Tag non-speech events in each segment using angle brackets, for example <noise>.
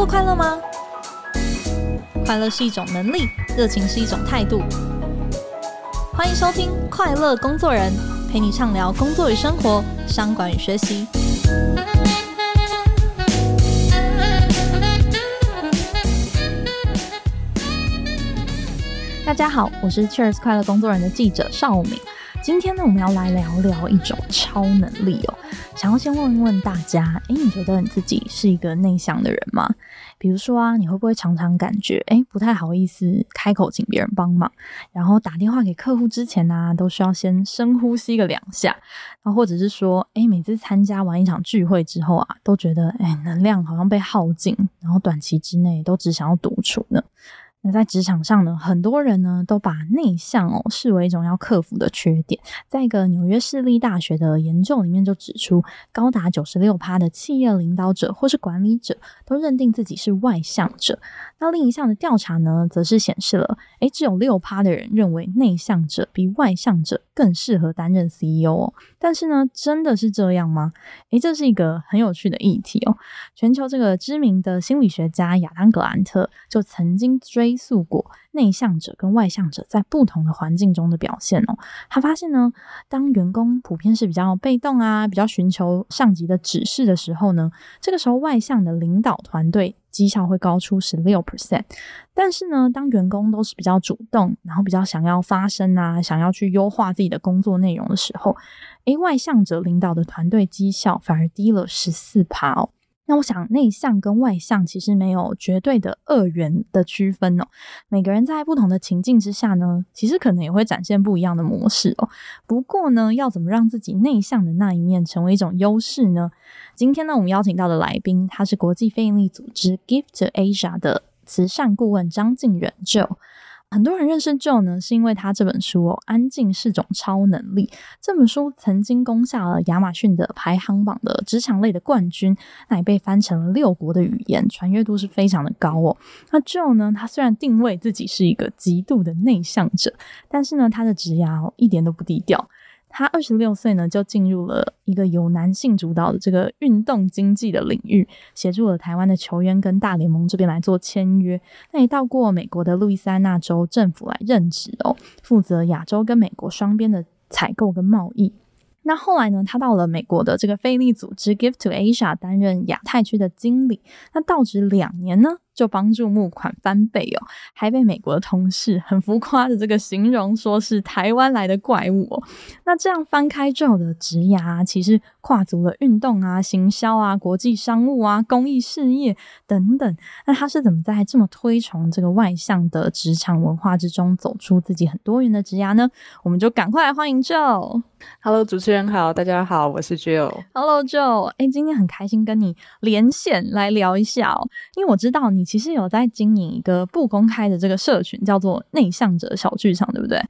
作快乐吗？快乐是一种能力，热情是一种态度。欢迎收听《快乐工作人》，陪你畅聊工作与生活、商管与学习。大家好，我是 Cheers 快乐工作人的记者邵敏。今天呢，我们要来聊聊一种超能力哦。想要先问问大家，诶，你觉得你自己是一个内向的人吗？比如说啊，你会不会常常感觉，诶，不太好意思开口请别人帮忙，然后打电话给客户之前呢、啊，都需要先深呼吸个两下，然后或者是说，诶，每次参加完一场聚会之后啊，都觉得，诶，能量好像被耗尽，然后短期之内都只想要独处呢？那在职场上呢，很多人呢都把内向哦视为一种要克服的缺点。在一个纽约市立大学的研究里面就指出，高达九十六趴的企业领导者或是管理者都认定自己是外向者。那另一项的调查呢，则是显示了，诶，只有六趴的人认为内向者比外向者更适合担任 CEO 哦。但是呢，真的是这样吗？诶，这是一个很有趣的议题哦。全球这个知名的心理学家亚当格兰特就曾经追溯过内向者跟外向者在不同的环境中的表现哦。他发现呢，当员工普遍是比较被动啊，比较寻求上级的指示的时候呢，这个时候外向的领导团队。绩效会高出十六 percent，但是呢，当员工都是比较主动，然后比较想要发声啊，想要去优化自己的工作内容的时候，诶，外向者领导的团队绩效反而低了十四趴哦。那我想，内向跟外向其实没有绝对的二元的区分哦。每个人在不同的情境之下呢，其实可能也会展现不一样的模式哦。不过呢，要怎么让自己内向的那一面成为一种优势呢？今天呢，我们邀请到的来宾，他是国际非营利组织 Give to Asia 的慈善顾问张敬远 Joe。很多人认识 Joe 呢，是因为他这本书哦，《安静是种超能力》这本书曾经攻下了亚马逊的排行榜的职场类的冠军，那也被翻成了六国的语言，传阅度是非常的高哦。那 Joe 呢，他虽然定位自己是一个极度的内向者，但是呢，他的职涯，一点都不低调。他二十六岁呢，就进入了一个由男性主导的这个运动经济的领域，协助了台湾的球员跟大联盟这边来做签约。那也到过美国的路易斯安那州政府来任职哦，负责亚洲跟美国双边的采购跟贸易。那后来呢，他到了美国的这个非利组织 Give to Asia 担任亚太区的经理。那到职两年呢，就帮助募款翻倍哦，还被美国的同事很浮夸的这个形容说是台湾来的怪物哦。那这样翻开之后的职涯，其实跨足了运动啊、行销啊、国际商务啊、公益事业等等。那他是怎么在这么推崇这个外向的职场文化之中，走出自己很多元的职涯呢？我们就赶快来欢迎 Joe。Hello，主持人好，大家好，我是 Joe。Hello，Joe。哎，今天很开心跟你连线来聊一下哦，因为我知道你。你其实有在经营一个不公开的这个社群，叫做“内向者小剧场”，对不对？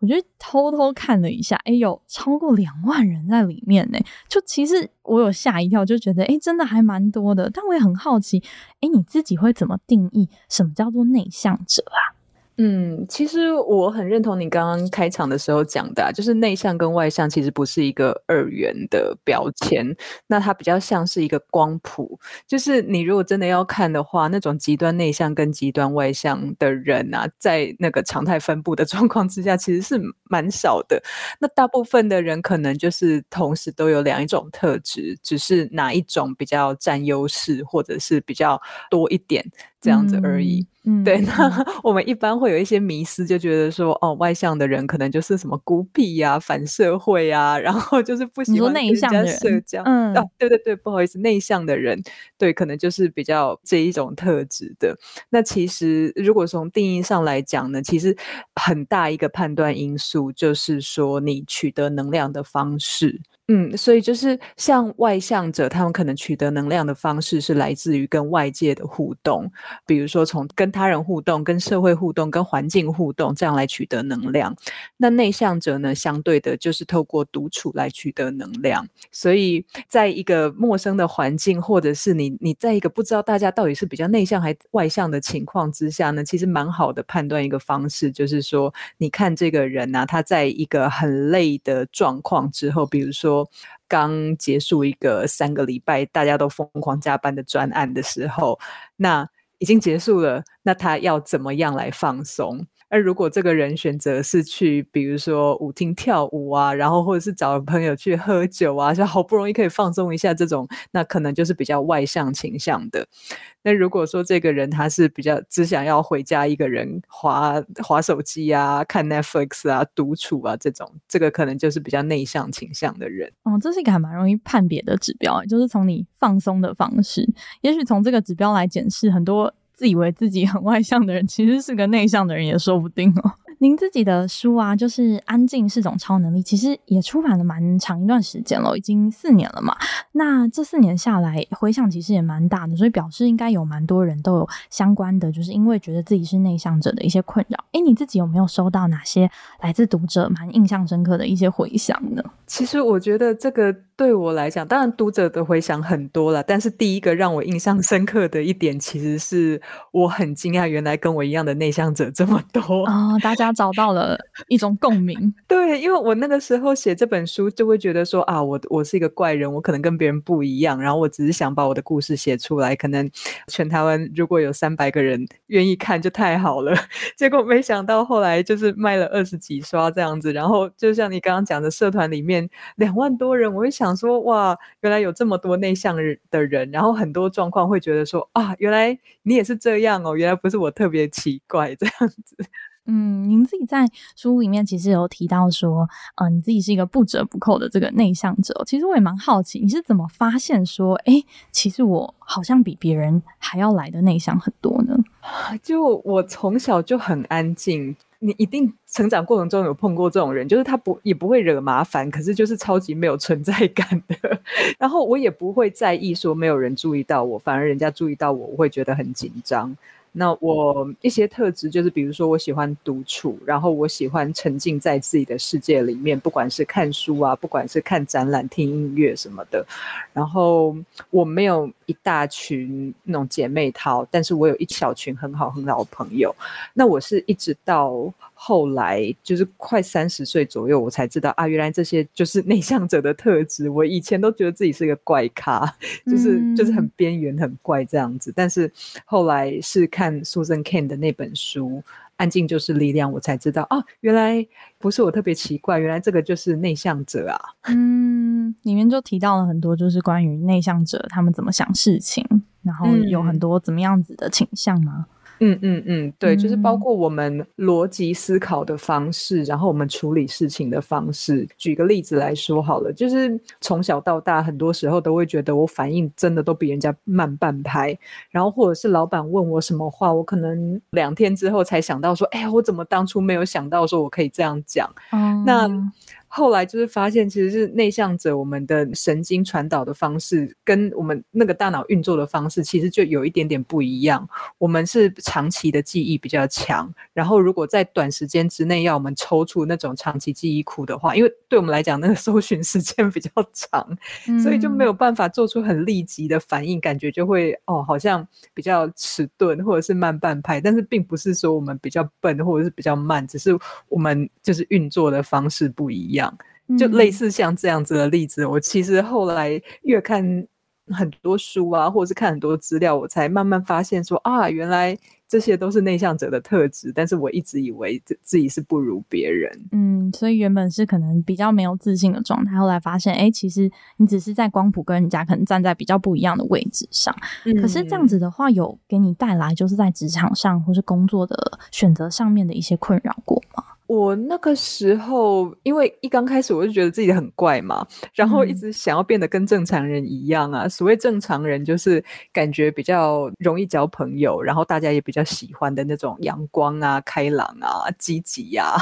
我就偷偷看了一下，哎，有超过两万人在里面呢。就其实我有吓一跳，就觉得哎，真的还蛮多的。但我也很好奇，哎，你自己会怎么定义什么叫做内向者啊？嗯，其实我很认同你刚刚开场的时候讲的啊，就是内向跟外向其实不是一个二元的标签，那它比较像是一个光谱。就是你如果真的要看的话，那种极端内向跟极端外向的人啊，在那个常态分布的 <laughs> 状况之下，其实是蛮少的。那大部分的人可能就是同时都有两一种特质，只是哪一种比较占优势，或者是比较多一点这样子而已。嗯嗯，对，那 <laughs> 我们一般会有一些迷思，就觉得说，哦，外向的人可能就是什么孤僻呀、啊、反社会啊，然后就是不喜欢跟人家社交。嗯，啊，对对对，不好意思，内向的人，对，可能就是比较这一种特质的。那其实，如果从定义上来讲呢，其实很大一个判断因素就是说，你取得能量的方式。嗯，所以就是像外向者，他们可能取得能量的方式是来自于跟外界的互动，比如说从跟他人互动、跟社会互动、跟环境互动这样来取得能量。那内向者呢，相对的就是透过独处来取得能量。所以在一个陌生的环境，或者是你你在一个不知道大家到底是比较内向还外向的情况之下呢，其实蛮好的判断一个方式，就是说你看这个人啊，他在一个很累的状况之后，比如说。刚结束一个三个礼拜大家都疯狂加班的专案的时候，那已经结束了，那他要怎么样来放松？而如果这个人选择是去，比如说舞厅跳舞啊，然后或者是找朋友去喝酒啊，就好不容易可以放松一下，这种那可能就是比较外向倾向的。那如果说这个人他是比较只想要回家一个人滑滑手机啊、看 Netflix 啊、独处啊这种，这个可能就是比较内向倾向的人。哦，这是一个还蛮容易判别的指标，就是从你放松的方式，也许从这个指标来检视很多。自以为自己很外向的人，其实是个内向的人也说不定哦。<laughs> 您自己的书啊，就是《安静是种超能力》，其实也出版了蛮长一段时间了，已经四年了嘛。那这四年下来，回想其实也蛮大的，所以表示应该有蛮多人都有相关的，就是因为觉得自己是内向者的一些困扰。诶，你自己有没有收到哪些来自读者蛮印象深刻的一些回响呢？其实我觉得这个。对我来讲，当然读者的回响很多了，但是第一个让我印象深刻的一点，其实是我很惊讶，原来跟我一样的内向者这么多啊、哦！大家找到了一种共鸣。对，因为我那个时候写这本书，就会觉得说啊，我我是一个怪人，我可能跟别人不一样，然后我只是想把我的故事写出来，可能全台湾如果有三百个人愿意看就太好了。<laughs> 结果没想到后来就是卖了二十几刷这样子，然后就像你刚刚讲的，社团里面两万多人，我会想。想说哇，原来有这么多内向的人，然后很多状况会觉得说啊，原来你也是这样哦，原来不是我特别奇怪 <laughs> 这样子。嗯，您自己在书里面其实有提到说，嗯、呃，你自己是一个不折不扣的这个内向者。其实我也蛮好奇，你是怎么发现说，哎，其实我好像比别人还要来的内向很多呢？就我从小就很安静。你一定成长过程中有碰过这种人，就是他不也不会惹麻烦，可是就是超级没有存在感的。<laughs> 然后我也不会在意说没有人注意到我，反而人家注意到我，我会觉得很紧张。那我一些特质就是，比如说我喜欢独处，然后我喜欢沉浸在自己的世界里面，不管是看书啊，不管是看展览、听音乐什么的。然后我没有一大群那种姐妹淘，但是我有一小群很好很好的朋友。那我是一直到后来，就是快三十岁左右，我才知道啊，原来这些就是内向者的特质。我以前都觉得自己是一个怪咖，就是就是很边缘、很怪这样子。但是后来是看。看 Susan Cain 的那本书《安静就是力量》，我才知道啊，原来不是我特别奇怪，原来这个就是内向者啊。嗯，里面就提到了很多，就是关于内向者他们怎么想事情，然后有很多怎么样子的倾向吗？嗯嗯嗯嗯，对，就是包括我们逻辑思考的方式，然后我们处理事情的方式。举个例子来说好了，就是从小到大，很多时候都会觉得我反应真的都比人家慢半拍，然后或者是老板问我什么话，我可能两天之后才想到说，哎呀，我怎么当初没有想到说我可以这样讲？嗯，那。后来就是发现，其实是内向者，我们的神经传导的方式跟我们那个大脑运作的方式，其实就有一点点不一样。我们是长期的记忆比较强，然后如果在短时间之内要我们抽出那种长期记忆库的话，因为对我们来讲，那个搜寻时间比较长，所以就没有办法做出很立即的反应，感觉就会哦，好像比较迟钝或者是慢半拍。但是并不是说我们比较笨或者是比较慢，只是我们就是运作的方式不一样。就类似像这样子的例子，我其实后来越看很多书啊，或者是看很多资料，我才慢慢发现说啊，原来这些都是内向者的特质，但是我一直以为自己是不如别人。嗯，所以原本是可能比较没有自信的状态，后来发现，哎，其实你只是在光谱跟人家可能站在比较不一样的位置上。嗯，可是这样子的话，有给你带来就是在职场上或是工作的选择上面的一些困扰过吗？我那个时候，因为一刚开始我就觉得自己很怪嘛，然后一直想要变得跟正常人一样啊。嗯、所谓正常人，就是感觉比较容易交朋友，然后大家也比较喜欢的那种阳光啊、开朗啊、积极呀。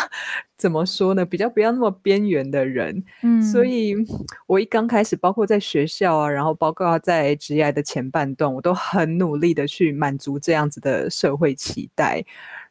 怎么说呢？比较不要那么边缘的人。嗯，所以我一刚开始，包括在学校啊，然后包括在职业的前半段，我都很努力的去满足这样子的社会期待。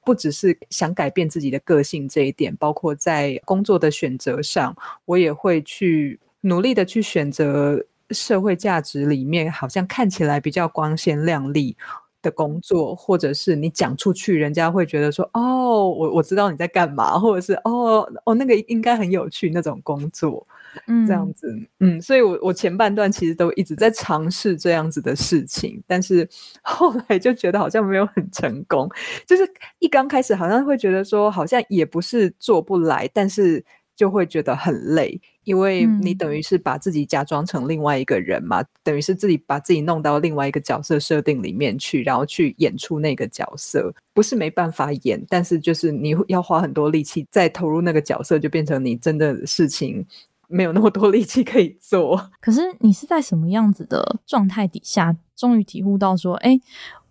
不只是想改变自己的个性这一点，包括在工作的选择上，我也会去努力的去选择社会价值里面好像看起来比较光鲜亮丽的工作，或者是你讲出去，人家会觉得说：“哦，我我知道你在干嘛，或者是哦哦，那个应该很有趣那种工作。”嗯，这样子，嗯，所以我我前半段其实都一直在尝试这样子的事情，但是 <laughs> 后来就觉得好像没有很成功。就是一刚开始好像会觉得说，好像也不是做不来，但是就会觉得很累，因为你等于是把自己假装成另外一个人嘛，嗯、等于是自己把自己弄到另外一个角色设定里面去，然后去演出那个角色，不是没办法演，但是就是你要花很多力气再投入那个角色，就变成你真的事情。没有那么多力气可以做。可是你是在什么样子的状态底下，终于体悟到说，哎，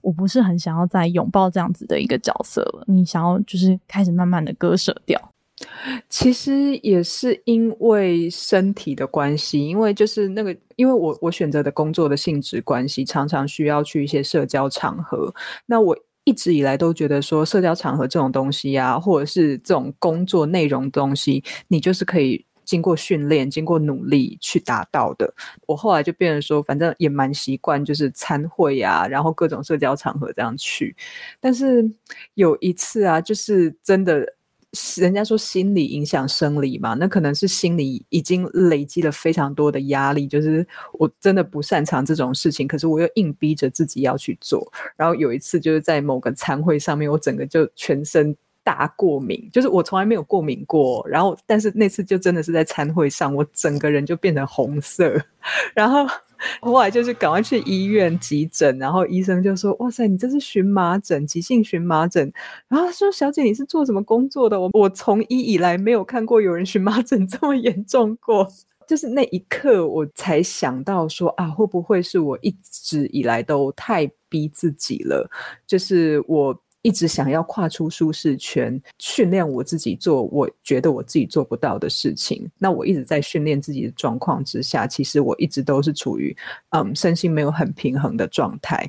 我不是很想要再拥抱这样子的一个角色了。你想要就是开始慢慢的割舍掉。其实也是因为身体的关系，因为就是那个，因为我我选择的工作的性质关系，常常需要去一些社交场合。那我一直以来都觉得说，社交场合这种东西啊，或者是这种工作内容东西，你就是可以。经过训练，经过努力去达到的。我后来就变成说，反正也蛮习惯，就是参会啊，然后各种社交场合这样去。但是有一次啊，就是真的，人家说心理影响生理嘛，那可能是心理已经累积了非常多的压力，就是我真的不擅长这种事情，可是我又硬逼着自己要去做。然后有一次就是在某个餐会上面，我整个就全身。大过敏，就是我从来没有过敏过，然后但是那次就真的是在餐会上，我整个人就变成红色，<laughs> 然后后来就是赶快去医院急诊，然后医生就说：“哇塞，你这是荨麻疹，急性荨麻疹。”然后说：“小姐，你是做什么工作的？我我从医以来没有看过有人荨麻疹这么严重过。”就是那一刻我才想到说啊，会不会是我一直以来都太逼自己了？就是我。一直想要跨出舒适圈，训练我自己做我觉得我自己做不到的事情。那我一直在训练自己的状况之下，其实我一直都是处于嗯身心没有很平衡的状态。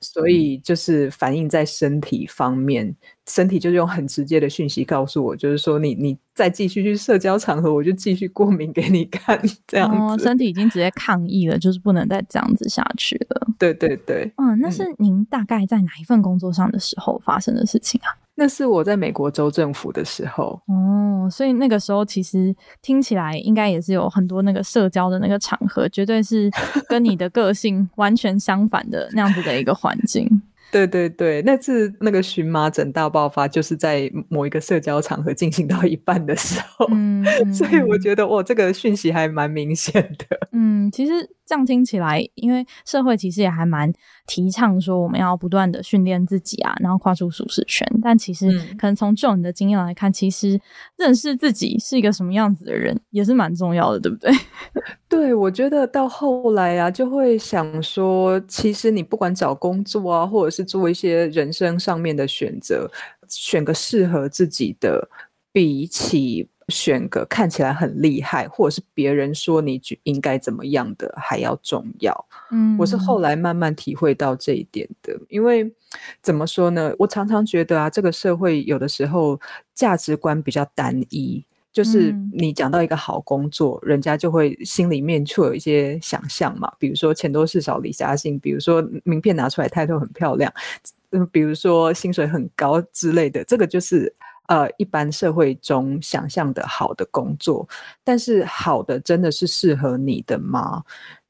所以就是反映在身体方面，身体就是用很直接的讯息告诉我，就是说你你再继续去社交场合，我就继续过敏给你看，这样子。哦，身体已经直接抗议了，就是不能再这样子下去了。对对对，嗯，那是您大概在哪一份工作上的时候发生的事情啊？那是我在美国州政府的时候哦，所以那个时候其实听起来应该也是有很多那个社交的那个场合，绝对是跟你的个性完全相反的那样子的一个环境。对对对，那次那个荨麻疹大爆发，就是在某一个社交场合进行到一半的时候，嗯，所以我觉得哇，这个讯息还蛮明显的。嗯，其实这样听起来，因为社会其实也还蛮提倡说我们要不断的训练自己啊，然后跨出舒适圈。但其实可能从就你的经验来看，其实认识自己是一个什么样子的人，也是蛮重要的，对不对？<laughs> 对，我觉得到后来啊，就会想说，其实你不管找工作啊，或者是做一些人生上面的选择，选个适合自己的，比起。选个看起来很厉害，或者是别人说你应该怎么样的还要重要。嗯，我是后来慢慢体会到这一点的。因为怎么说呢？我常常觉得啊，这个社会有的时候价值观比较单一，就是你讲到一个好工作，嗯，人家就会心里面就有一些想象嘛。比如说钱多事少离家近，比如说名片拿出来态度很漂亮，嗯，比如说薪水很高之类的，这个就是。呃，一般社会中想象的好的工作，但是好的真的是适合你的吗？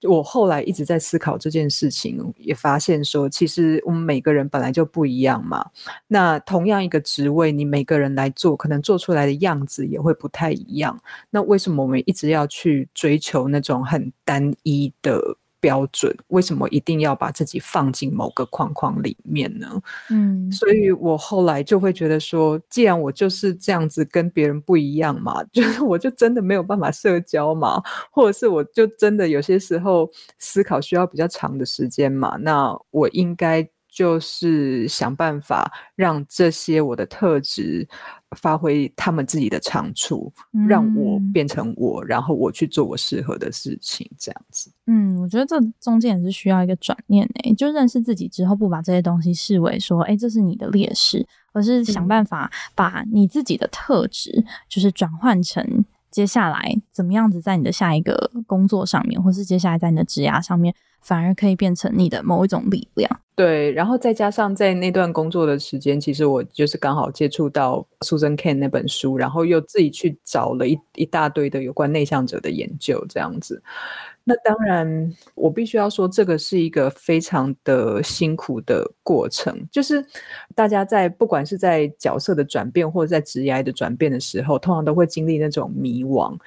我后来一直在思考这件事情，也发现说，其实我们每个人本来就不一样嘛。那同样一个职位，你每个人来做，可能做出来的样子也会不太一样。那为什么我们一直要去追求那种很单一的？标准，为什么一定要把自己放进某个框框里面呢？嗯，所以我后来就会觉得说，既然我就是这样子跟别人不一样嘛，<laughs> 就是我就真的没有办法社交嘛，或者是我就真的有些时候思考需要比较长的时间嘛，那我应该就是想办法让这些我的特质。发挥他们自己的长处，让我变成我，嗯，然后我去做我适合的事情，这样子。嗯，我觉得这中间也是需要一个转念诶，就认识自己之后，不把这些东西视为说，哎，这是你的劣势，而是想办法把你自己的特质，就是转换成。接下来怎么样子在你的下一个工作上面，或是接下来在你的职涯上面，反而可以变成你的某一种力量。对，然后再加上在那段工作的时间，其实我就是刚好接触到 Susan Cain 那本书，然后又自己去找了一一大堆的有关内向者的研究，这样子。那当然，我必须要说，这个是一个非常的辛苦的过程。就是大家在不管是在角色的转变，或者在职业的转变的时候，通常都会经历那种迷惘。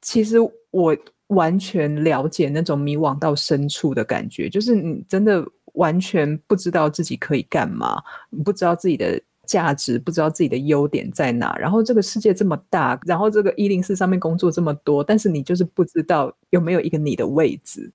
其实我完全了解那种迷惘到深处的感觉，就是你真的。完全不知道自己可以干嘛，不知道自己的价值，不知道自己的优点在哪。然后这个世界这么大，然后这个一零四上面工作这么多，但是你就是不知道有没有一个你的位置，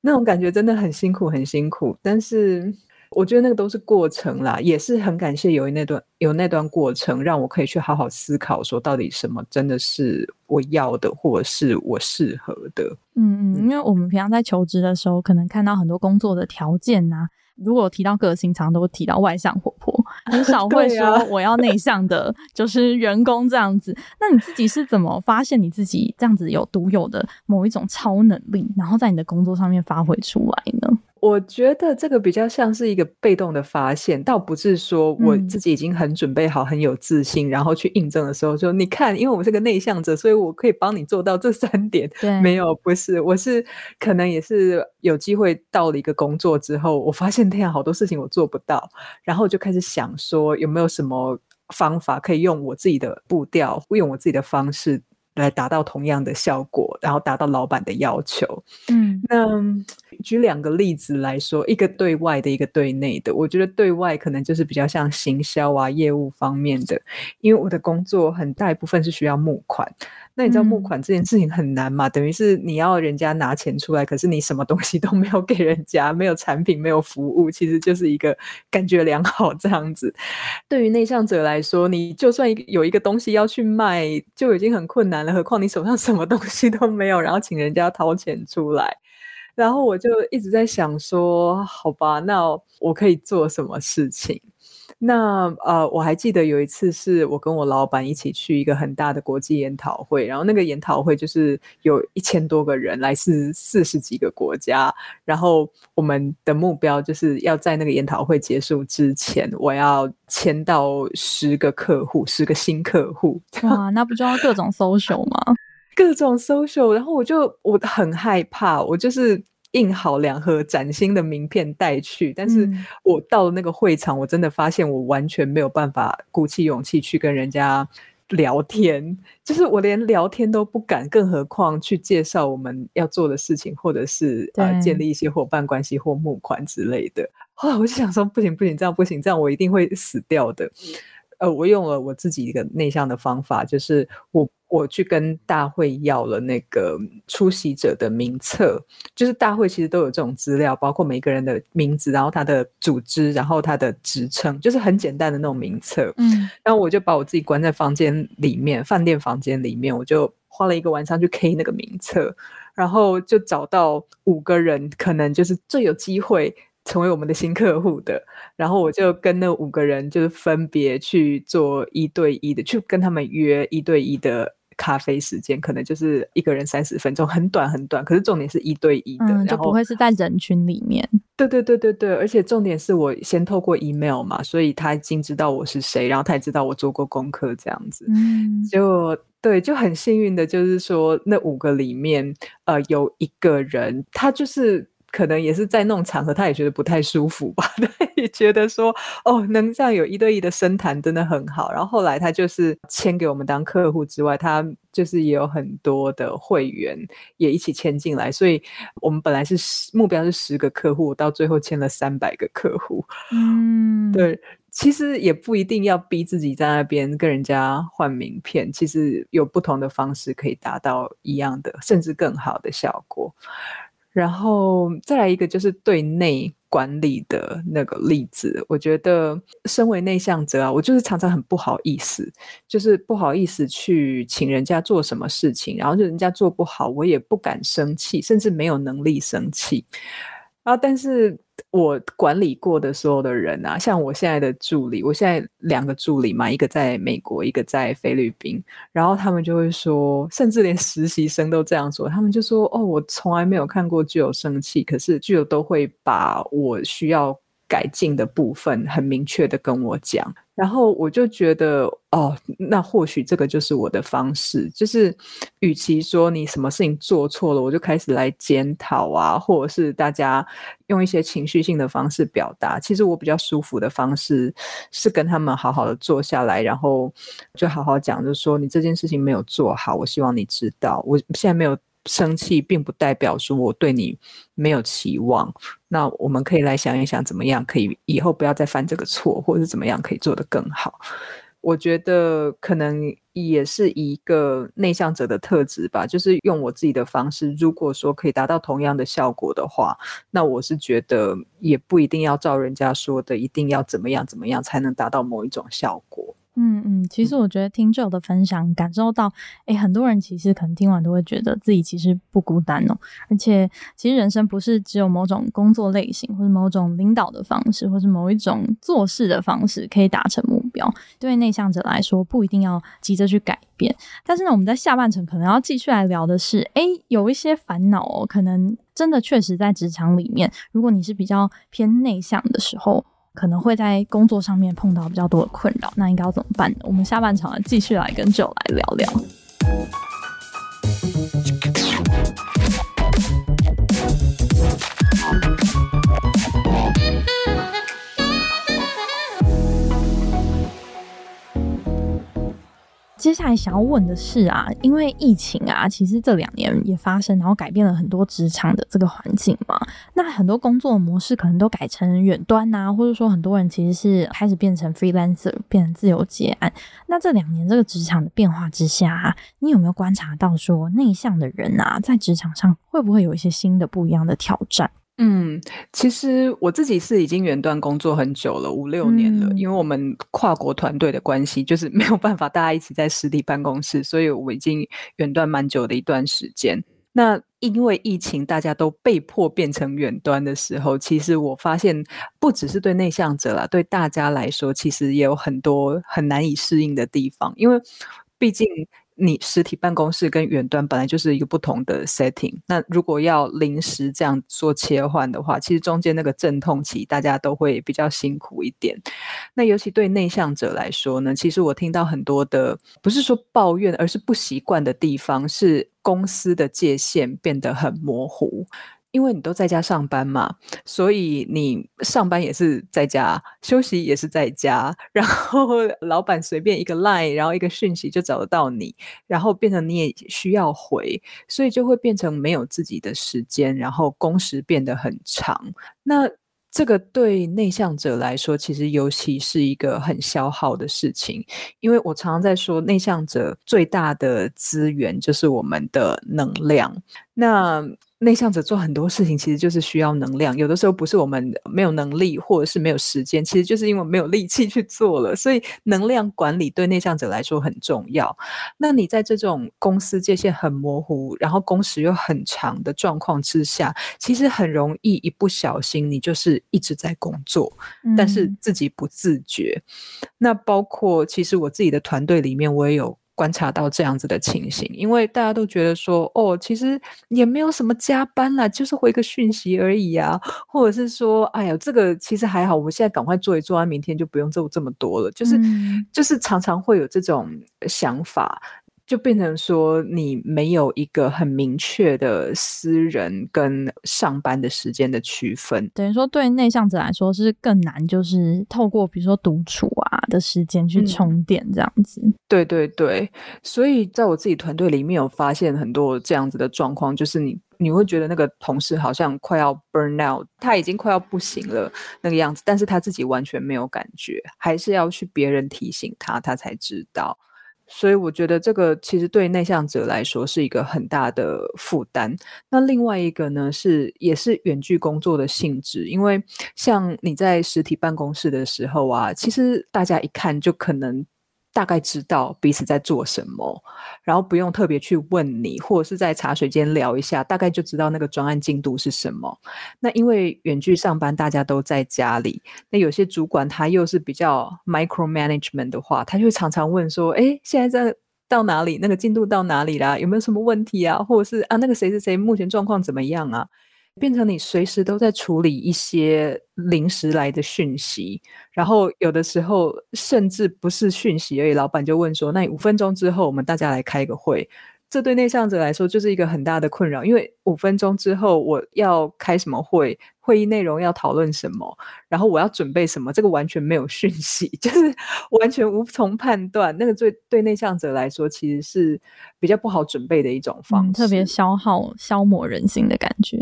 那种感觉真的很辛苦，很辛苦。但是。我觉得那个都是过程啦，也是很感谢有那段有那段过程，让我可以去好好思考，说到底什么真的是我要的，或者是我适合的。嗯嗯，因为我们平常在求职的时候，可能看到很多工作的条件啊，如果提到个性，常常都会提到外向活泼，很少会说我要内向的，就是员工这样子。那你自己是怎么发现你自己这样子有独有的某一种超能力，然后在你的工作上面发挥出来呢？我觉得这个比较像是一个被动的发现，倒不是说我自己已经很准备好、很有自信，嗯、然后去印证的时候说：“你看，因为我是个内向者，所以我可以帮你做到这三点。”对，没有，不是，我是可能也是有机会到了一个工作之后，我发现天啊，好多事情我做不到，然后就开始想说有没有什么方法可以用我自己的步调，用我自己的方式。来达到同样的效果，然后达到老板的要求。嗯，那举两个例子来说，一个对外的，一个对内的。我觉得对外可能就是比较像行销啊、业务方面的，因为我的工作很大一部分是需要募款。那你知道募款这件事情很难嘛？嗯、等于是你要人家拿钱出来，可是你什么东西都没有给人家，没有产品，没有服务，其实就是一个感觉良好这样子。对于内向者来说，你就算有一个东西要去卖，就已经很困难了，何况你手上什么东西都没有，然后请人家掏钱出来。然后我就一直在想说，好吧，那我可以做什么事情？那呃，我还记得有一次是我跟我老板一起去一个很大的国际研讨会，然后那个研讨会就是有一千多个人，来自四十几个国家，然后我们的目标就是要在那个研讨会结束之前，我要签到十个客户，十个新客户。哇，那不就要各种 social 吗？各种 social，然后我就我很害怕，我就是。印好两盒崭新的名片带去，但是我到了那个会场，我真的发现我完全没有办法鼓起勇气去跟人家聊天，就是我连聊天都不敢，更何况去介绍我们要做的事情，或者是呃建立一些伙伴关系或募款之类的。后来我就想说，不行不行，这样不行，这样我一定会死掉的。呃，我用了我自己一个内向的方法，就是我。我去跟大会要了那个出席者的名册，就是大会其实都有这种资料，包括每个人的名字，然后他的组织，然后他的职称，就是很简单的那种名册。嗯，然后我就把我自己关在房间里面，饭店房间里面，我就花了一个晚上去 K 那个名册，然后就找到五个人，可能就是最有机会成为我们的新客户的，然后我就跟那五个人就是分别去做一对一的，去跟他们约一对一的。咖啡时间可能就是一个人三十分钟，很短很短。可是重点是一对一的，嗯，就不会是在人群里面。对对对对对，而且重点是我先透过 email 嘛，所以他已经知道我是谁，然后他也知道我做过功课这样子。嗯，就对，就很幸运的，就是说那五个里面，呃，有一个人他就是。可能也是在那种场合，他也觉得不太舒服吧。<laughs> 他也觉得说，哦，能这样有一对一的深谈真的很好。然后后来他就是签给我们当客户之外，他就是也有很多的会员也一起签进来。所以我们本来是十目标是十个客户，到最后签了三百个客户。嗯，对，其实也不一定要逼自己在那边跟人家换名片，其实有不同的方式可以达到一样的，甚至更好的效果。然后再来一个就是对内管理的那个例子，我觉得身为内向者啊，我就是常常很不好意思，就是不好意思去请人家做什么事情，然后就人家做不好，我也不敢生气，甚至没有能力生气。啊，但是我管理过的所有的人啊，像我现在的助理，我现在两个助理嘛，一个在美国，一个在菲律宾，然后他们就会说，甚至连实习生都这样说，他们就说，哦，我从来没有看过具有生气，可是具有都会把我需要改进的部分很明确的跟我讲。然后我就觉得，哦，那或许这个就是我的方式，就是与其说你什么事情做错了，我就开始来检讨啊，或者是大家用一些情绪性的方式表达。其实我比较舒服的方式是跟他们好好的坐下来，然后就好好讲，就说你这件事情没有做好，我希望你知道，我现在没有。生气并不代表说我对你没有期望，那我们可以来想一想，怎么样可以以后不要再犯这个错，或者是怎么样可以做得更好。我觉得可能也是一个内向者的特质吧，就是用我自己的方式，如果说可以达到同样的效果的话，那我是觉得也不一定要照人家说的，一定要怎么样怎么样才能达到某一种效果。嗯嗯，其实我觉得听 Jill 的分享，感受到，诶，很多人其实可能听完都会觉得自己其实不孤单哦。而且，其实人生不是只有某种工作类型，或者某种领导的方式，或是某一种做事的方式可以达成目标。对内向者来说，不一定要急着去改变。但是呢，我们在下半程可能要继续来聊的是，诶，有一些烦恼哦，可能真的确实在职场里面，如果你是比较偏内向的时候。可能会在工作上面碰到比较多的困扰，那应该要怎么办呢？我们下半场继续来跟九来聊聊。下来想要问的是啊，因为疫情啊，其实这两年也发生，然后改变了很多职场的这个环境嘛。那很多工作模式可能都改成远端啊，或者说很多人其实是开始变成 freelancer，变成自由接案。那这两年这个职场的变化之下啊，你有没有观察到说内向的人啊，在职场上会不会有一些新的不一样的挑战？嗯，其实我自己是已经远端工作很久了，五六年了。嗯、因为我们跨国团队的关系，就是没有办法大家一起在实体办公室，所以我已经远端蛮久的一段时间。那因为疫情，大家都被迫变成远端的时候，其实我发现不只是对内向者啦，对大家来说，其实也有很多很难以适应的地方，因为毕竟。你实体办公室跟远端本来就是一个不同的 setting，那如果要临时这样做切换的话，其实中间那个阵痛期大家都会比较辛苦一点。那尤其对内向者来说呢，其实我听到很多的不是说抱怨，而是不习惯的地方是公司的界限变得很模糊。因为你都在家上班嘛，所以你上班也是在家，休息也是在家，然后 <laughs> 老板随便一个 line，然后一个讯息就找得到你，然后变成你也需要回，所以就会变成没有自己的时间，然后工时变得很长。那这个对内向者来说，其实尤其是一个很消耗的事情，因为我常常在说，内向者最大的资源就是我们的能量。那内向者做很多事情，其实就是需要能量。有的时候不是我们没有能力，或者是没有时间，其实就是因为没有力气去做了。所以能量管理对内向者来说很重要。那你在这种公司界限很模糊，然后工时又很长的状况之下，其实很容易一不小心，你就是一直在工作，但是自己不自觉。嗯。那包括其实我自己的团队里面，我也有。观察到这样子的情形，因为大家都觉得说，哦，其实也没有什么加班啦，就是回个讯息而已啊，或者是说，哎呀，这个其实还好，我们现在赶快做一做啊，明天就不用做这么多了，就是、嗯、就是常常会有这种想法。就变成说，你没有一个很明确的私人跟上班的时间的区分，等于说对内向者来说是更难，就是透过比如说独处啊的时间去充电这样子。嗯。对对对，所以在我自己团队里面有发现很多这样子的状况，就是你你会觉得那个同事好像快要 burn out，他已经快要不行了那个样子，但是他自己完全没有感觉，还是要去别人提醒他，他才知道。所以我觉得这个其实对内向者来说是一个很大的负担。那另外一个呢，是也是远距工作的性质，因为像你在实体办公室的时候啊，其实大家一看就可能大概知道彼此在做什么，然后不用特别去问你，或者是在茶水间聊一下，大概就知道那个专案进度是什么。那因为远距上班，大家都在家里，那有些主管他又是比较 micro management 的话，他就常常问说：“哎，现在在到哪里？那个进度到哪里啦？有没有什么问题啊？或者是啊，那个谁谁谁目前状况怎么样啊？”变成你随时都在处理一些临时来的讯息，然后有的时候甚至不是讯息而已，老板就问说：“那你五分钟之后，我们大家来开个会。”这对内向者来说就是一个很大的困扰，因为五分钟之后我要开什么会，会议内容要讨论什么，然后我要准备什么，这个完全没有讯息，<laughs> 就是完全无从判断。那个对对内向者来说，其实是比较不好准备的一种方式，嗯，特别消耗、消磨人心的感觉。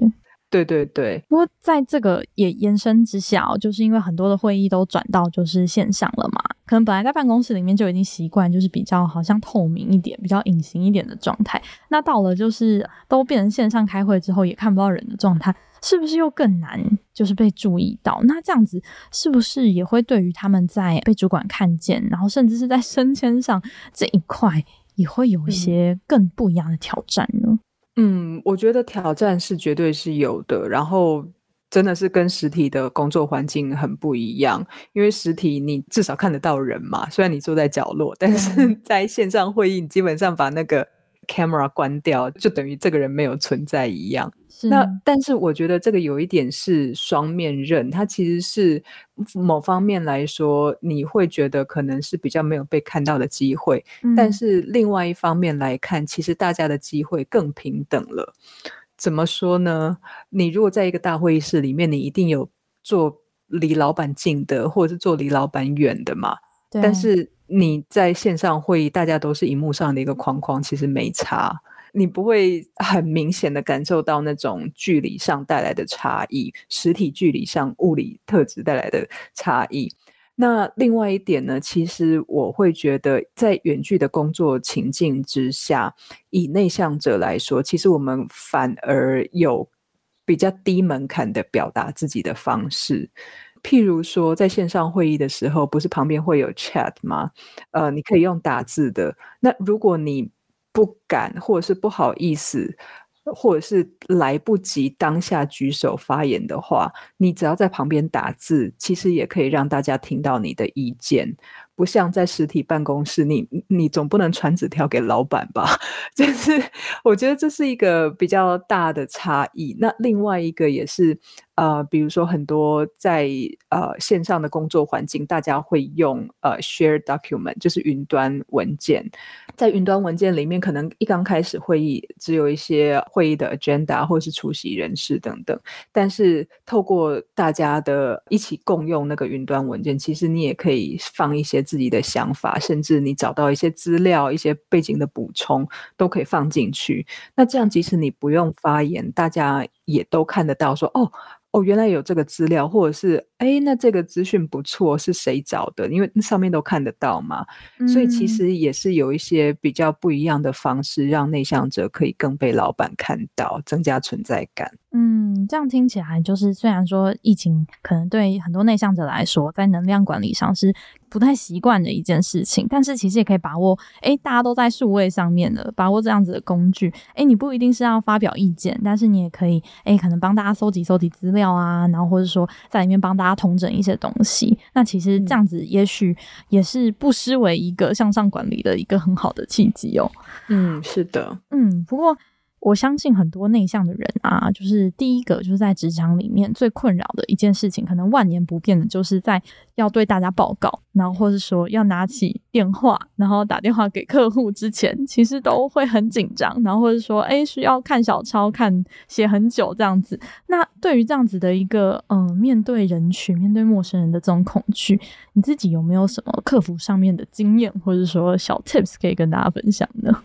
对对对，不过在这个也延伸之下，就是因为很多的会议都转到就是线上了嘛，可能本来在办公室里面就已经习惯，就是比较好像透明一点、比较隐形一点的状态。那到了就是都变成线上开会之后，也看不到人的状态，是不是又更难就是被注意到？那这样子是不是也会对于他们在被主管看见，然后甚至是在升迁上这一块，也会有一些更不一样的挑战呢？嗯，我觉得挑战是绝对是有的，然后真的是跟实体的工作环境很不一样，因为实体你至少看得到人嘛，虽然你坐在角落，但是在线上会议，你基本上把那个 camera 关掉，就等于这个人没有存在一样。那但是我觉得这个有一点是双面刃，它其实是某方面来说，你会觉得可能是比较没有被看到的机会，嗯，但是另外一方面来看，其实大家的机会更平等了。怎么说呢？你如果在一个大会议室里面，你一定有做离老板近的，或者是坐离老板远的嘛。但是你在线上会议，大家都是荧幕上的一个框框，其实没差。你不会很明显的感受到那种距离上带来的差异，实体距离上物理特质带来的差异。那另外一点呢，其实我会觉得，在远距的工作情境之下，以内向者来说，其实我们反而有比较低门槛的表达自己的方式。譬如说，在线上会议的时候，不是旁边会有 chat 吗？呃，你可以用打字的。那如果你不敢，或者是不好意思，或者是来不及当下举手发言的话，你只要在旁边打字，其实也可以让大家听到你的意见。不像在实体办公室，你你总不能传纸条给老板吧？<laughs> 就是我觉得这是一个比较大的差异。那另外一个也是。呃，比如说很多在呃线上的工作环境，大家会用呃 share document，就是云端文件。在云端文件里面，可能一刚开始会议只有一些会议的 agenda 或是出席人士等等。但是透过大家的一起共用那个云端文件，其实你也可以放一些自己的想法，甚至你找到一些资料、一些背景的补充，都可以放进去。那这样，即使你不用发言，大家也都看得到，说哦。哦，原来有这个资料，或者是哎，那这个资讯不错，是谁找的？因为上面都看得到嘛，嗯，所以其实也是有一些比较不一样的方式，让内向者可以更被老板看到，增加存在感。嗯，这样听起来就是，虽然说疫情可能对很多内向者来说，在能量管理上是不太习惯的一件事情，但是其实也可以把握，诶，大家都在数位上面的，把握这样子的工具，诶，你不一定是要发表意见，但是你也可以，诶，可能帮大家搜集搜集资料啊，然后或者说在里面帮大家统整一些东西，那其实这样子也许也是不失为一个向上管理的一个很好的契机哦。嗯，是的，嗯，不过。我相信很多内向的人啊，就是第一个就是在职场里面最困扰的一件事情，可能万年不变的，就是在要对大家报告，然后或是说要拿起电话，然后打电话给客户之前，其实都会很紧张，然后或者说，哎，需要看小抄，看写很久这样子。那对于这样子的一个，嗯、面对人群、面对陌生人的这种恐惧，你自己有没有什么克服上面的经验，或者说小 tips 可以跟大家分享呢？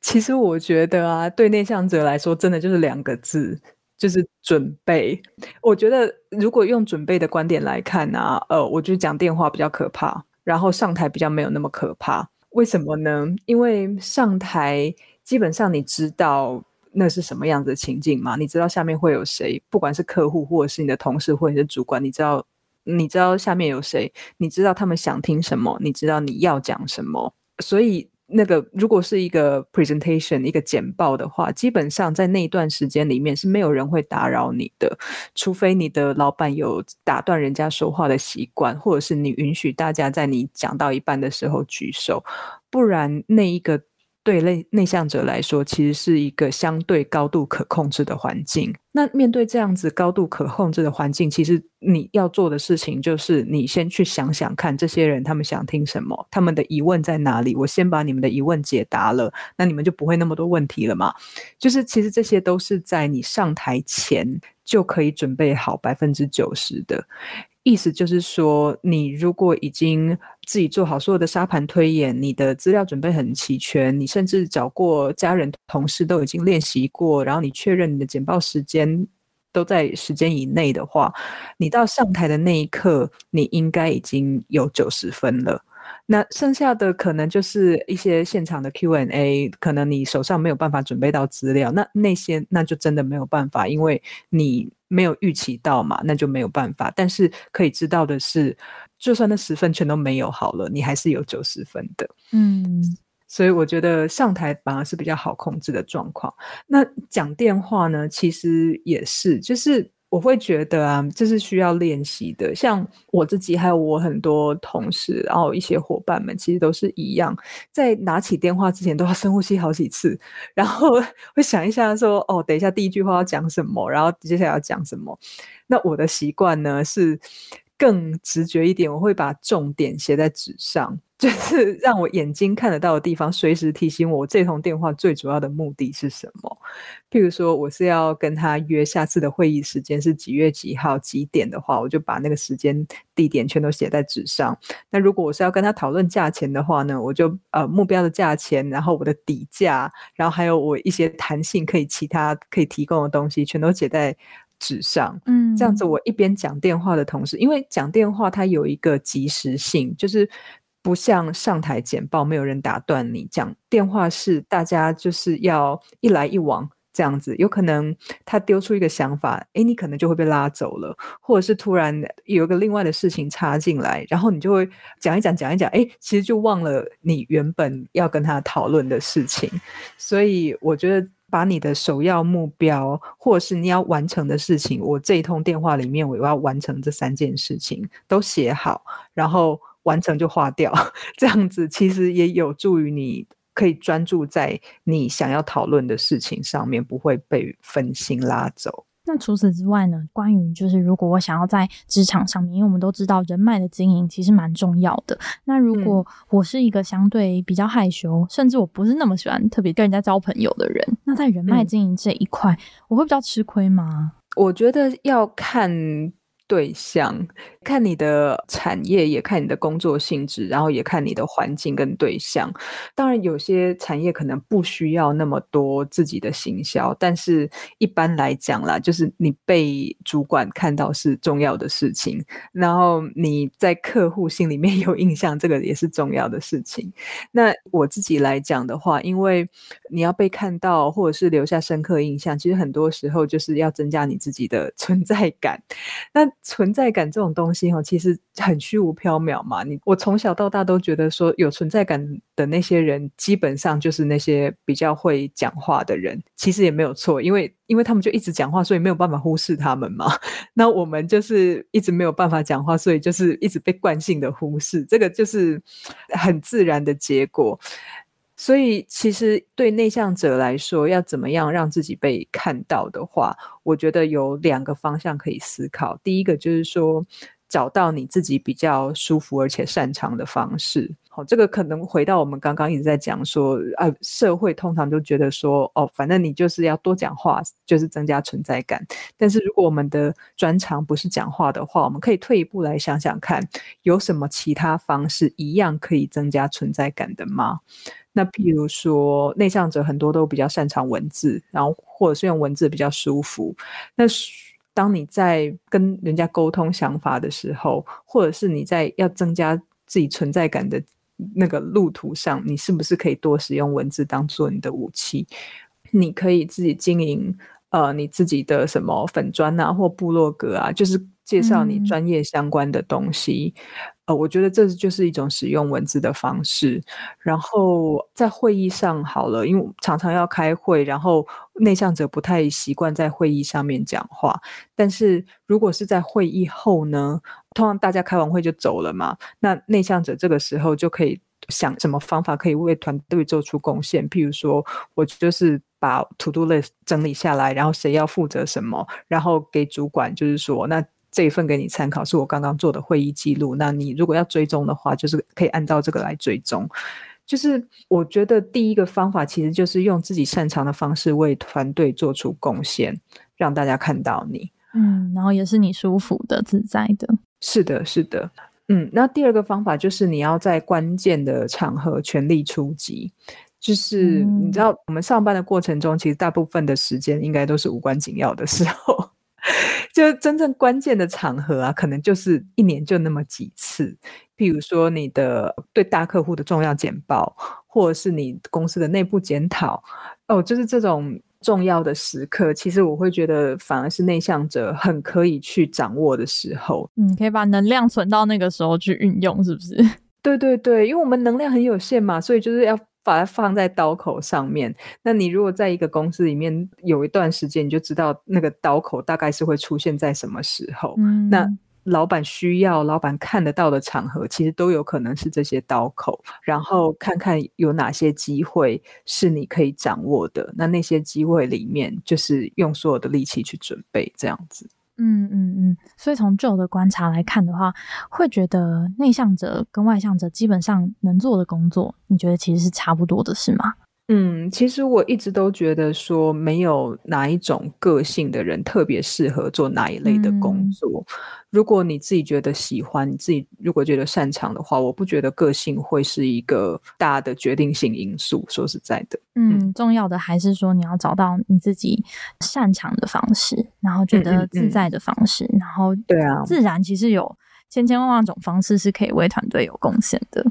其实我觉得啊，对内向者来说，真的就是两个字，就是准备。我觉得如果用准备的观点来看啊，呃，我觉得讲电话比较可怕，然后上台比较没有那么可怕。为什么呢？因为上台基本上你知道那是什么样子的情境嘛，你知道下面会有谁，不管是客户或者是你的同事或者是主管，你知道你知道下面有谁，你知道他们想听什么，你知道你要讲什么，所以。那个如果是一个 presentation 一个简报的话，基本上在那一段时间里面是没有人会打扰你的，除非你的老板有打断人家说话的习惯，或者是你允许大家在你讲到一半的时候举手，不然那一个。对内内向者来说，其实是一个相对高度可控制的环境。那面对这样子高度可控制的环境，其实你要做的事情就是，你先去想想看，这些人他们想听什么，他们的疑问在哪里。我先把你们的疑问解答了，那你们就不会那么多问题了嘛。就是其实这些都是在你上台前就可以准备好百分之九十的。意思就是说，你如果已经自己做好所有的沙盘推演，你的资料准备很齐全，你甚至找过家人、同事都已经练习过，然后你确认你的简报时间都在时间以内的话，你到上台的那一刻，你应该已经有九十分了。那剩下的可能就是一些现场的 Q&A，可能你手上没有办法准备到资料，那那些那就真的没有办法，因为你。没有预期到嘛，那就没有办法。但是可以知道的是，就算那十分全都没有好了，你还是有九十分的。嗯，所以我觉得上台反而是比较好控制的状况。那讲电话呢，其实也是，就是。我会觉得啊，这是需要练习的。像我自己，还有我很多同事，然后一些伙伴们，其实都是一样，在拿起电话之前都要深呼吸好几次，然后 <laughs> 会想一下说：“哦，等一下第一句话要讲什么，然后接下来要讲什么。”那我的习惯呢是更直觉一点，我会把重点写在纸上。<laughs> 就是让我眼睛看得到的地方，随时提醒我，这通电话最主要的目的是什么。譬如说，我是要跟他约下次的会议时间是几月几号几点的话，我就把那个时间地点全都写在纸上。那如果我是要跟他讨论价钱的话呢，我就呃目标的价钱，然后我的底价，然后还有我一些弹性可以其他可以提供的东西，全都写在纸上。嗯，这样子我一边讲电话的同时，因为讲电话它有一个即时性，就是。不像上台简报，没有人打断你讲电话，是大家就是要一来一往这样子。有可能他丢出一个想法，诶，你可能就会被拉走了，或者是突然有一个另外的事情插进来，然后你就会讲一讲，讲一讲，诶，其实就忘了你原本要跟他讨论的事情。所以我觉得把你的首要目标，或是你要完成的事情，我这一通电话里面我要完成这三件事情都写好，然后。完成就划掉，<laughs> 这样子其实也有助于你可以专注在你想要讨论的事情上面，不会被分心拉走。那除此之外呢？关于就是如果我想要在职场上面，因为我们都知道人脉的经营其实蛮重要的。那如果我是一个相对比较害羞，嗯、甚至我不是那么喜欢特别跟人家交朋友的人，那在人脉经营这一块，嗯、我会比较吃亏吗？我觉得要看。对象，看你的产业，也看你的工作性质，然后也看你的环境跟对象。当然，有些产业可能不需要那么多自己的行销，但是一般来讲啦，就是你被主管看到是重要的事情，然后你在客户心里面有印象，这个也是重要的事情。那我自己来讲的话，因为你要被看到，或者是留下深刻印象，其实很多时候就是要增加你自己的存在感。那存在感这种东西其实很虚无缥缈嘛。你我从小到大都觉得说，有存在感的那些人，基本上就是那些比较会讲话的人。其实也没有错，因为因为他们就一直讲话，所以没有办法忽视他们嘛。<laughs> 那我们就是一直没有办法讲话，所以就是一直被惯性的忽视，这个就是很自然的结果。所以，其实对内向者来说，要怎么样让自己被看到的话，我觉得有两个方向可以思考。第一个就是说，找到你自己比较舒服而且擅长的方式。好，这个可能回到我们刚刚一直在讲说，呃，社会通常都觉得说，哦，反正你就是要多讲话，就是增加存在感。但是如果我们的专长不是讲话的话，我们可以退一步来想想看，有什么其他方式一样可以增加存在感的吗？那譬如说，内向者很多都比较擅长文字，然后或者是用文字比较舒服。那当你在跟人家沟通想法的时候，或者是你在要增加自己存在感的那个路途上，你是不是可以多使用文字当做你的武器？你可以自己经营呃你自己的什么粉砖啊或部落格啊，就是介绍你专业相关的东西。呃，我觉得这就是一种使用文字的方式。然后在会议上好了，因为常常要开会，然后内向者不太习惯在会议上面讲话。但是如果是在会议后呢，通常大家开完会就走了嘛，那内向者这个时候就可以想什么方法可以为团队做出贡献。譬如说，我就是把 to do list 整理下来，然后谁要负责什么，然后给主管就是说那。这一份给你参考，是我刚刚做的会议记录。那你如果要追踪的话，就是可以按照这个来追踪。就是我觉得第一个方法，其实就是用自己擅长的方式为团队做出贡献，让大家看到你。嗯，然后也是你舒服的、自在的。是的，是的。嗯，那第二个方法就是你要在关键的场合全力出击。就是你知道，我们上班的过程中，其实大部分的时间应该都是无关紧要的时候。就真正关键的场合啊，可能就是一年就那么几次。譬如说，你的对大客户的重要简报，或者是你公司的内部检讨，哦，就是这种重要的时刻。其实我会觉得，反而是内向者很可以去掌握的时候。嗯，可以把能量存到那个时候去运用，是不是？<laughs> 对对对，因为我们能量很有限嘛，所以就是要。把它放在刀口上面。那你如果在一个公司里面有一段时间，你就知道那个刀口大概是会出现在什么时候。嗯、那老板需要、老板看得到的场合，其实都有可能是这些刀口。然后看看有哪些机会是你可以掌握的。那那些机会里面，就是用所有的力气去准备，这样子。嗯嗯嗯，所以从旧的观察来看的话，会觉得内向者跟外向者基本上能做的工作，你觉得其实是差不多的，是吗？嗯，其实我一直都觉得说，没有哪一种个性的人特别适合做哪一类的工作。嗯、如果你自己觉得喜欢，你自己如果觉得擅长的话，我不觉得个性会是一个大的决定性因素。说实在的，嗯，重要的还是说你要找到你自己擅长的方式，然后觉得自在的方式，然后对啊，自然其实有千千万万种方式是可以为团队有贡献的。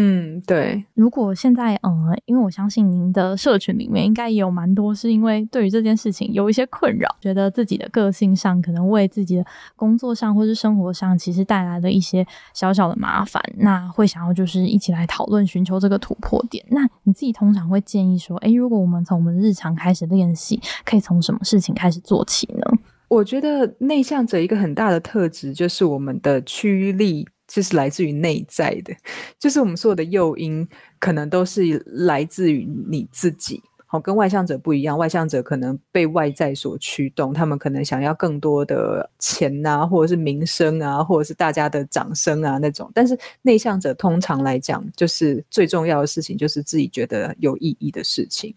嗯，对。如果现在，呃，因为我相信您的社群里面应该也有蛮多，是因为对于这件事情有一些困扰，觉得自己的个性上可能为自己的工作上或是生活上其实带来了一些小小的麻烦，那会想要就是一起来讨论，寻求这个突破点。那你自己通常会建议说，诶，如果我们从我们日常开始练习，可以从什么事情开始做起呢？我觉得内向者一个很大的特质就是我们的驱力。就是来自于内在的，就是我们所有的诱因可能都是来自于你自己。好，跟外向者不一样，外向者可能被外在所驱动，他们可能想要更多的钱啊，或者是名声啊，或者是大家的掌声啊那种。但是内向者通常来讲，就是最重要的事情就是自己觉得有意义的事情。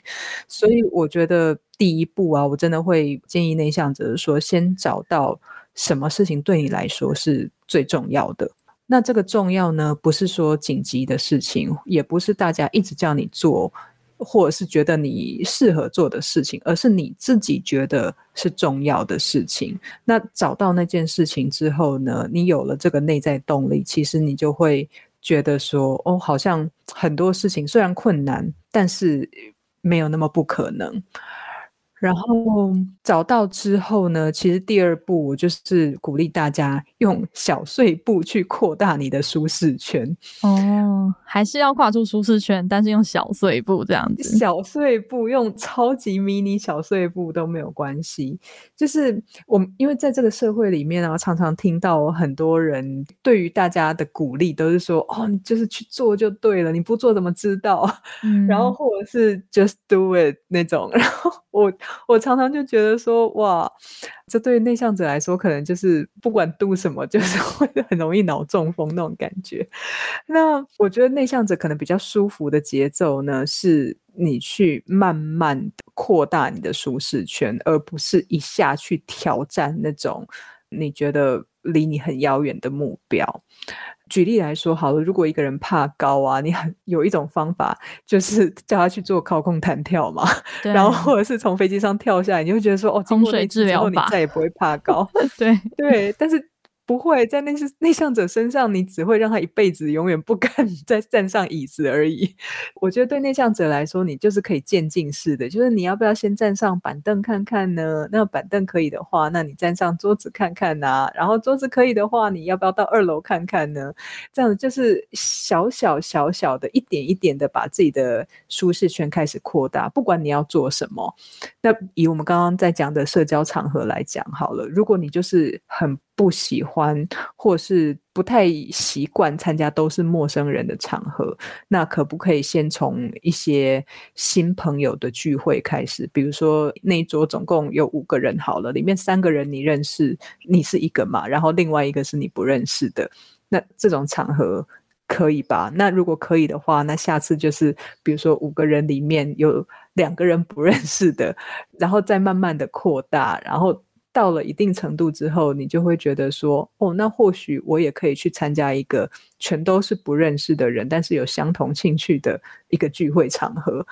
所以我觉得第一步啊，我真的会建议内向者说，先找到什么事情对你来说是最重要的。那这个重要呢，不是说紧急的事情，也不是大家一直叫你做，或者是觉得你适合做的事情，而是你自己觉得是重要的事情。那找到那件事情之后呢，你有了这个内在动力，其实你就会觉得说，哦，好像很多事情虽然困难，但是没有那么不可能。然后找到之后呢，其实第二步我就是鼓励大家用小碎步去扩大你的舒适圈。哦，还是要跨出舒适圈，但是用小碎步这样子。小碎步用超级迷你小碎步都没有关系。就是我们因为在这个社会里面啊，常常听到很多人对于大家的鼓励都是说：“哦，你就是去做就对了，你不做怎么知道？” <laughs> 嗯，然后或者是 “just do it” 那种。<laughs> 然后我。我常常就觉得说，哇，这对于内向者来说，可能就是不管 do 什么，就是 <laughs> 会很容易脑中风那种感觉。那我觉得内向者可能比较舒服的节奏呢，是你去慢慢的扩大你的舒适圈，而不是一下去挑战那种你觉得离你很遥远的目标。举例来说，好了，如果一个人怕高啊，你很有一种方法，就是 <laughs> 叫他去做高空弹跳嘛，然后或者是从飞机上跳下来，你会觉得说，哦，经过那次之后，你再也不会怕高。对 <laughs> 对，对，但是。不会在内内向者身上，你只会让他一辈子永远不 <laughs> 敢再站上椅子而已。我觉得对内向者来说，你就是可以渐进式的，就是你要不要先站上板凳看看呢？那板凳可以的话，那你站上桌子看看呐、然后桌子可以的话，你要不要到二楼看看呢？这样子就是小小小小的一点一点的把自己的舒适圈开始扩大。不管你要做什么，那以我们刚刚在讲的社交场合来讲好了，如果你就是很不喜欢，或是不太习惯参加都是陌生人的场合，那可不可以先从一些新朋友的聚会开始？比如说那一桌总共有五个人好了，里面三个人你认识，你是一个嘛，然后另外一个是你不认识的，那这种场合可以吧？那如果可以的话，那下次就是比如说五个人里面有两个人不认识的，然后再慢慢的扩大，然后。到了一定程度之后，你就会觉得说，哦，那或许我也可以去参加一个全都是不认识的人，但是有相同兴趣的一个聚会场合。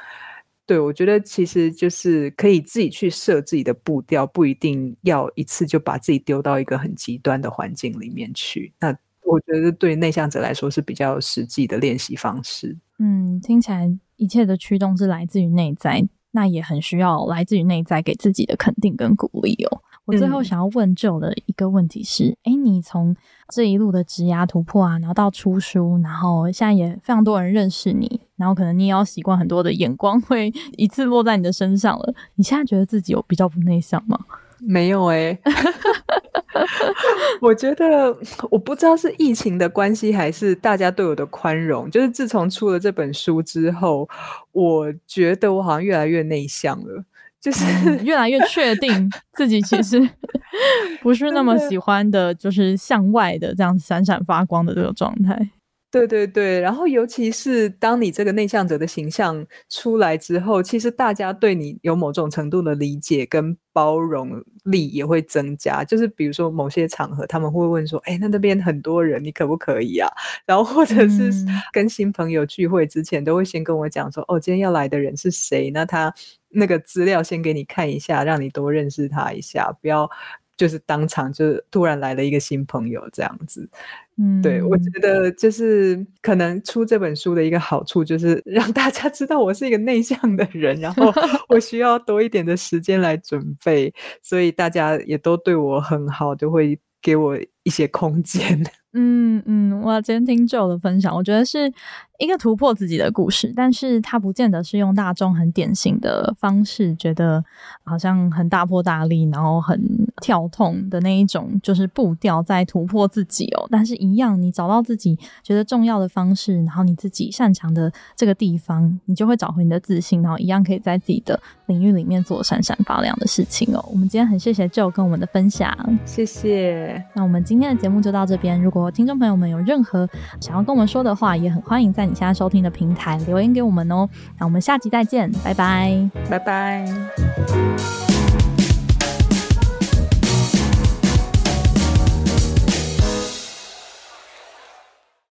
对，我觉得其实就是可以自己去设自己的步调，不一定要一次就把自己丢到一个很极端的环境里面去。那我觉得对内向者来说是比较实际的练习方式。嗯，听起来一切的驱动是来自于内在，那也很需要来自于内在给自己的肯定跟鼓励哦。我最后想要问 Joe 的一个问题是：哎、嗯，你从这一路的职涯突破啊，然后到出书，然后现在也非常多人认识你，然后可能你也要习惯很多的眼光会 <laughs> 一次落在你的身上了。你现在觉得自己有比较不内向吗？没有哎、欸，<laughs> 我觉得我不知道是疫情的关系，还是大家对我的宽容。就是自从出了这本书之后，我觉得我好像越来越内向了。就是、嗯、<laughs> 越来越确定自己其实不是那么喜欢的，就是向外的这样闪闪发光的这个状态。对对对，然后尤其是当你这个内向者的形象出来之后，其实大家对你有某种程度的理解跟包容力也会增加。就是比如说某些场合，他们会问说：“哎，那那边很多人，你可不可以啊？”然后或者是跟新朋友聚会之前，都会先跟我讲说：“哦，今天要来的人是谁？那他那个资料先给你看一下，让你多认识他一下，不要就是当场就突然来了一个新朋友这样子。”嗯，对，我觉得就是可能出这本书的一个好处，就是让大家知道我是一个内向的人，然后 <laughs> 我需要多一点的时间来准备，所以大家也都对我很好，就会给我一些空间。<laughs> 嗯嗯，我今天听 Joe 的分享，我觉得是一个突破自己的故事，但是他不见得是用大众很典型的方式，觉得好像很大破大立，然后很跳痛的那一种，就是步调在突破自己哦。但是，一样，你找到自己觉得重要的方式，然后你自己擅长的这个地方，你就会找回你的自信，然后一样可以在自己的领域里面做闪闪发亮的事情哦。我们今天很谢谢 Joe 跟我们的分享，谢谢。那我们今天的节目就到这边，如果听众朋友们有任何想要跟我们说的话，也很欢迎在你现在收听的平台留言给我们哦。那我们下集再见，拜拜，拜拜。